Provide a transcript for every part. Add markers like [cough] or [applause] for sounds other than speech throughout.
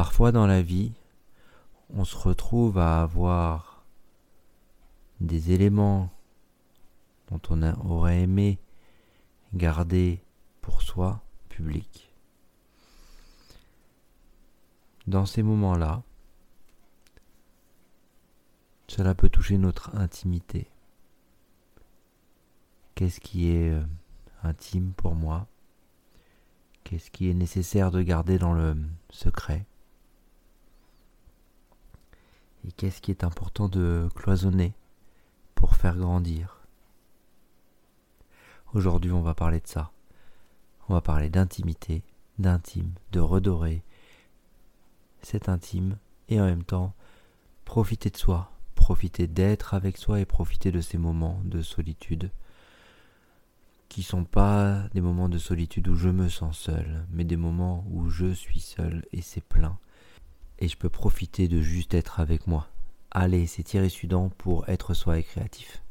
Parfois dans la vie, on se retrouve à avoir des éléments dont on aurait aimé garder pour soi public. Dans ces moments-là, cela peut toucher notre intimité. Qu'est-ce qui est euh, intime pour moi? Qu'est-ce qui est nécessaire de garder dans le secret? Et qu'est-ce qui est important de cloisonner pour faire grandir? Aujourd'hui, on va parler de ça. On va parler d'intimité, d'intime, de redorer cet intime et en même temps profiter de soi, profiter d'être avec soi et profiter de ces moments de solitude qui sont pas des moments de solitude où je me sens seul, mais des moments où je suis seul et c'est plein. Et je peux profiter de juste être avec moi. Allez, c'est Thierry Sudan pour être soi et créatif.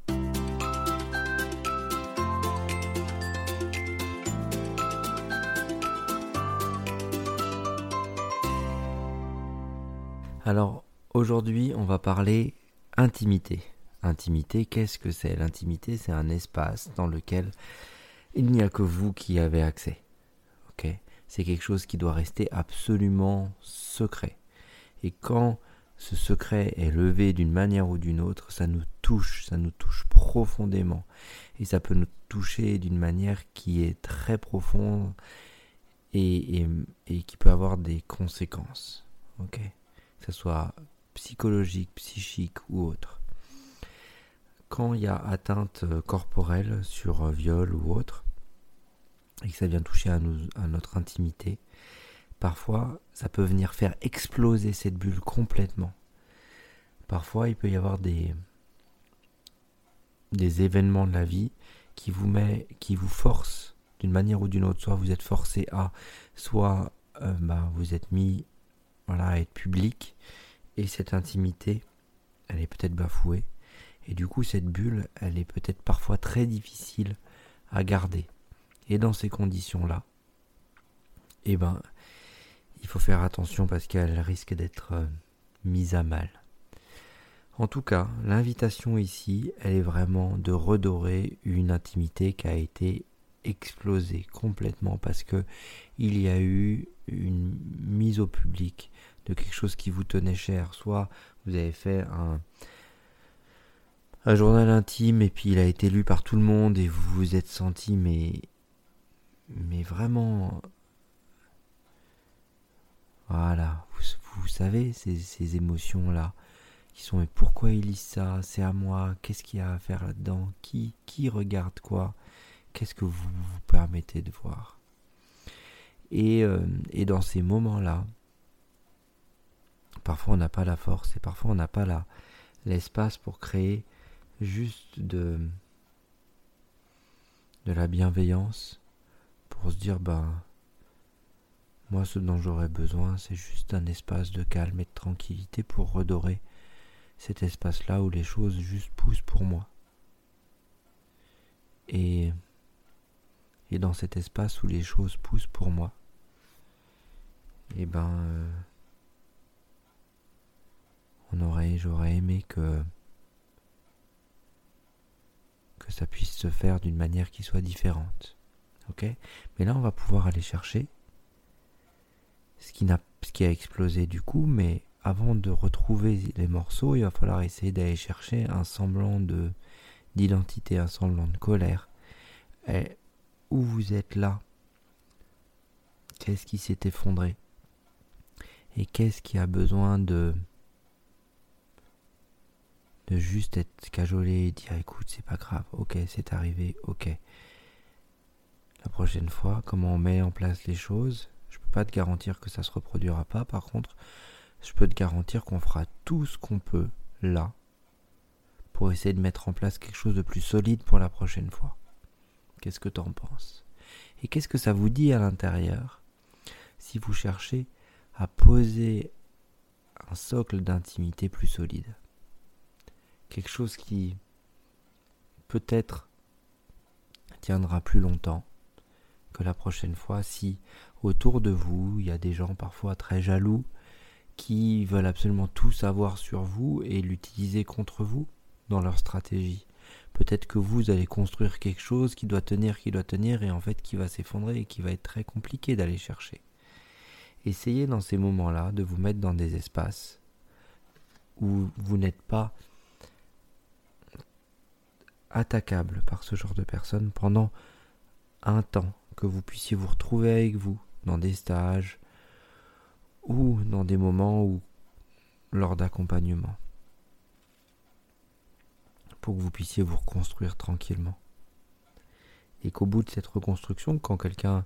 Alors, aujourd'hui, on va parler intimité. Intimité, qu'est-ce que c'est? L'intimité, c'est un espace dans lequel il n'y a que vous qui avez accès. C'est quelque chose qui doit rester absolument secret. Et quand ce secret est levé d'une manière ou d'une autre, ça nous touche, ça nous touche profondément. Et ça peut nous toucher d'une manière qui est très profonde et, qui peut avoir des conséquences. Ok? Que ce soit psychologique, psychique ou autre quand il y a atteinte corporelle sur viol ou autre, et que ça vient toucher à, notre intimité, parfois ça peut venir faire exploser cette bulle complètement. Parfois il peut y avoir des, des événements de la vie qui vous met, qui vous forcent d'une manière ou d'une autre. Soit vous êtes forcé à, soit euh, bah, vous êtes mis voilà, à être public et cette intimité, elle est peut-être bafouée. Et du coup, cette bulle, elle est peut-être parfois très difficile à garder. Et dans ces conditions-là, eh ben, il faut faire attention parce qu'elle risque d'être euh, mise à mal. En tout cas, l'invitation ici, elle est vraiment de redorer une intimité qui a été explosée complètement parce que il y a eu une mise au public de quelque chose qui vous tenait cher. Soit vous avez fait un, journal intime et puis il a été lu par tout le monde et vous vous êtes senti mais mais vraiment voilà vous, savez ces, ces émotions là qui sont mais pourquoi il lit ça? C'est à moi. Qu'est-ce qu'il y a à faire là-dedans? Qui qui regarde quoi? Qu'est-ce que vous vous permettez de voir? Et, euh, et dans ces moments là parfois on n'a pas la force et parfois on n'a pas l'espace pour créer juste de, de la bienveillance pour se dire ben moi ce dont j'aurais besoin c'est juste un espace de calme et de tranquillité pour redorer cet espace là où les choses juste poussent pour moi et et dans cet espace où les choses poussent pour moi eh ben euh, on j'aurais aimé que ça puisse se faire d'une manière qui soit différente. Ok? Mais là, on va pouvoir aller chercher ce qui, a explosé du coup, mais avant de retrouver les morceaux, il va falloir essayer d'aller chercher un semblant de d'identité, un semblant de colère. Et où vous êtes là? Qu'est-ce qui s'est effondré? Et qu'est-ce qui a besoin de de juste être cajolé et dire écoute c'est pas grave, ok c'est arrivé, ok. La prochaine fois, comment on met en place les choses, je peux pas te garantir que ça se reproduira pas, par contre, je peux te garantir qu'on fera tout ce qu'on peut là pour essayer de mettre en place quelque chose de plus solide pour la prochaine fois. Qu'est-ce que tu en penses? Et qu'est-ce que ça vous dit à l'intérieur si vous cherchez à poser un socle d'intimité plus solide? Quelque chose qui peut-être tiendra plus longtemps la prochaine fois si autour de vous il y a des gens parfois très jaloux qui veulent absolument tout savoir sur vous et l'utiliser contre vous dans leur stratégie. Peut-être que vous allez construire quelque chose qui doit tenir, qui doit tenir, et en fait qui va s'effondrer et qui va être très compliqué d'aller chercher. Essayez dans ces moments-là de vous mettre dans des espaces où vous n'êtes pas attaquable par ce genre de personnes pendant un temps, que vous puissiez vous retrouver avec vous dans des stages ou dans des moments où lors d'accompagnement pour que vous puissiez vous reconstruire tranquillement. Et qu'au bout de cette reconstruction, quand quelqu'un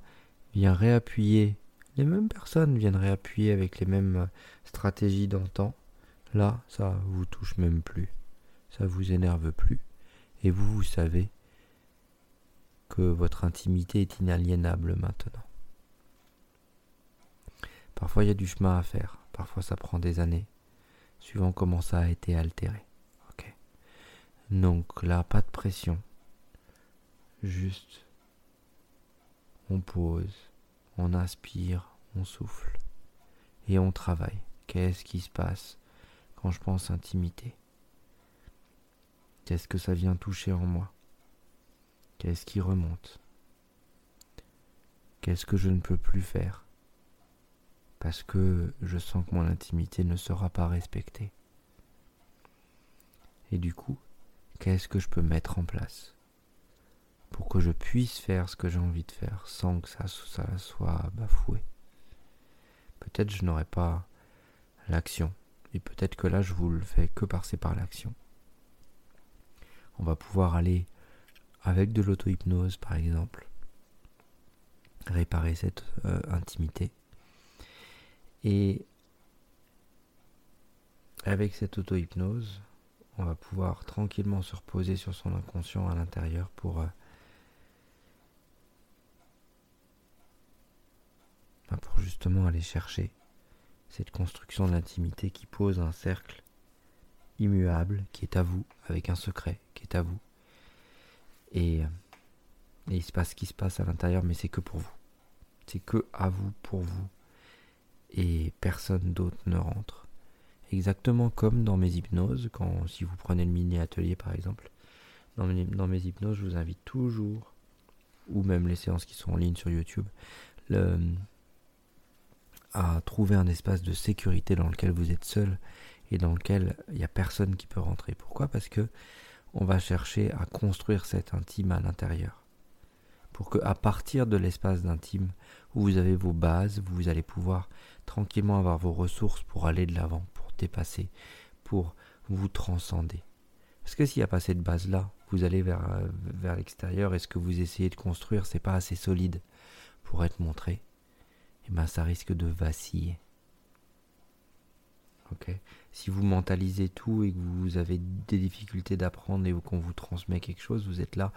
vient réappuyer, les mêmes personnes viennent réappuyer avec les mêmes stratégies d'antan, là, ça vous touche même plus, ça vous énerve plus, et vous, vous savez que votre intimité est inaliénable maintenant. Parfois il y a du chemin à faire, parfois ça prend des années, suivant comment ça a été altéré. Donc là, pas de pression. Juste, on pose, on inspire, on souffle et on travaille. Qu'est-ce qui se passe quand je pense intimité? Qu'est-ce que ça vient toucher en moi? Qu'est-ce qui remonte? Qu'est-ce que je ne peux plus faire? Parce que je sens que mon intimité ne sera pas respectée. Et du coup, qu'est-ce que je peux mettre en place? Pour que je puisse faire ce que j'ai envie de faire sans que ça, soit bafoué. Peut-être je n'aurai pas l'action, et peut-être que là je vous le fais que passer par l'action. On va pouvoir aller avec de l'auto-hypnose par exemple, réparer cette euh, intimité. Et avec cette auto-hypnose, on va pouvoir tranquillement se reposer sur son inconscient à l'intérieur pour, euh, bah, pour justement aller chercher cette construction d'intimité qui pose un cercle immuable qui est à vous, avec un secret qui est à vous. Et, euh, et il se passe ce qui se passe à l'intérieur, mais c'est que pour vous. C'est que à vous, pour vous. Et personne d'autre ne rentre exactement comme dans mes hypnoses, quand si vous prenez le mini atelier par exemple, dans mes, dans mes hypnoses, je vous invite toujours, ou même les séances qui sont en ligne sur YouTube, à trouver un espace de sécurité dans lequel vous êtes seul et dans lequel il n'y a personne qui peut rentrer. Pourquoi? Parce que on va chercher à construire cet intime à l'intérieur. Pour que à partir de l'espace d'intime où vous avez vos bases, vous allez pouvoir tranquillement avoir vos ressources pour aller de l'avant, dépasser, pour vous transcender. Parce que s'il n'y a pas cette base-là, vous allez vers, euh, vers l'extérieur et ce que vous essayez de construire, c'est pas assez solide pour être montré, et eh ben ça risque de vaciller. Ok? Si vous mentalisez tout et que vous avez des difficultés d'apprendre et qu'on vous transmet quelque chose, vous êtes là.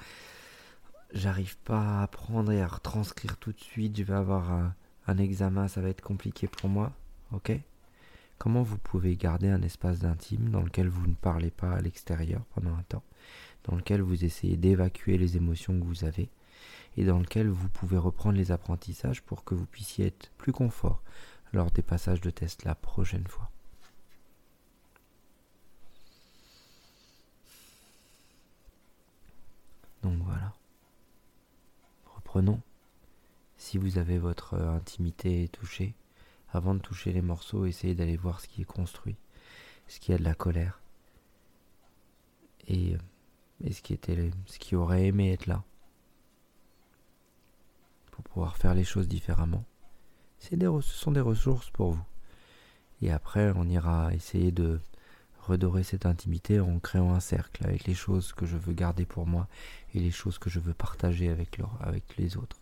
J'arrive pas à apprendre et à retranscrire tout de suite. Je vais avoir un, examen, ça va être compliqué pour moi. Ok? Comment vous pouvez garder un espace d'intime dans lequel vous ne parlez pas à l'extérieur pendant un temps, dans lequel vous essayez d'évacuer les émotions que vous avez, et dans lequel vous pouvez reprendre les apprentissages pour que vous puissiez être plus confort lors des passages de test la prochaine fois? Donc voilà. Reprenons. Si vous avez votre intimité touchée, avant de toucher les morceaux, essayez d'aller voir ce qui est construit, ce qui a de la colère, et, ce, qui était, ce qui aurait aimé être là, pour pouvoir faire les choses différemment. Ce sont des ressources pour vous. Et après, on ira essayer de redorer cette intimité en créant un cercle avec les choses que je veux garder pour moi et les choses que je veux partager avec, avec les autres.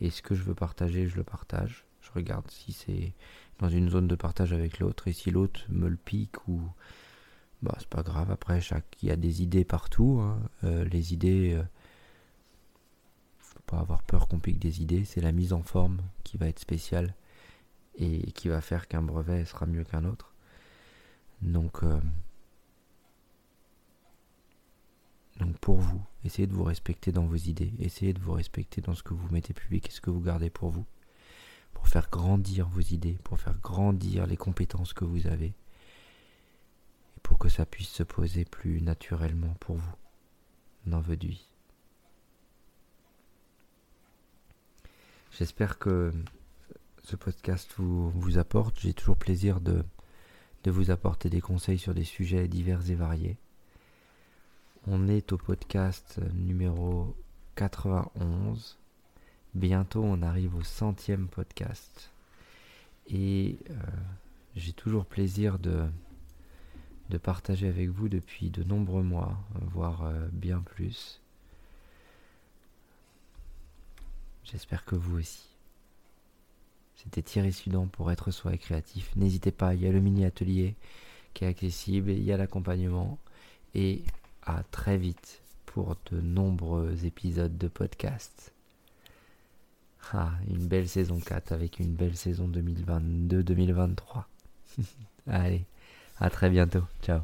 Et ce que je veux partager, je le partage. Je regarde si c'est dans une zone de partage avec l'autre et si l'autre me le pique ou bah c'est pas grave. Après il y a des idées partout. Hein. Euh, les idées, euh, faut pas avoir peur qu'on pique des idées. C'est la mise en forme qui va être spéciale et qui va faire qu'un brevet sera mieux qu'un autre. Donc euh, donc pour vous, essayez de vous respecter dans vos idées, essayez de vous respecter dans ce que vous mettez public et ce que vous gardez pour vous pour faire grandir vos idées, pour faire grandir les compétences que vous avez, et pour que ça puisse se poser plus naturellement pour vous dans votre vie. J'espère que ce podcast vous apporte. J'ai toujours plaisir de, de vous apporter des conseils sur des sujets divers et variés. On est au podcast numéro 91. Bientôt on arrive au centième podcast. Et euh, j'ai toujours plaisir de, partager avec vous depuis de nombreux mois, voire euh, bien plus. J'espère que vous aussi. C'était Thierry Sudan pour être soi et créatif. N'hésitez pas, il y a le mini atelier qui est accessible, il y a l'accompagnement et à très vite pour de nombreux épisodes de podcast. Ah, une belle saison 4 avec une belle saison 2022-2023. [laughs] Allez, à très bientôt. Ciao.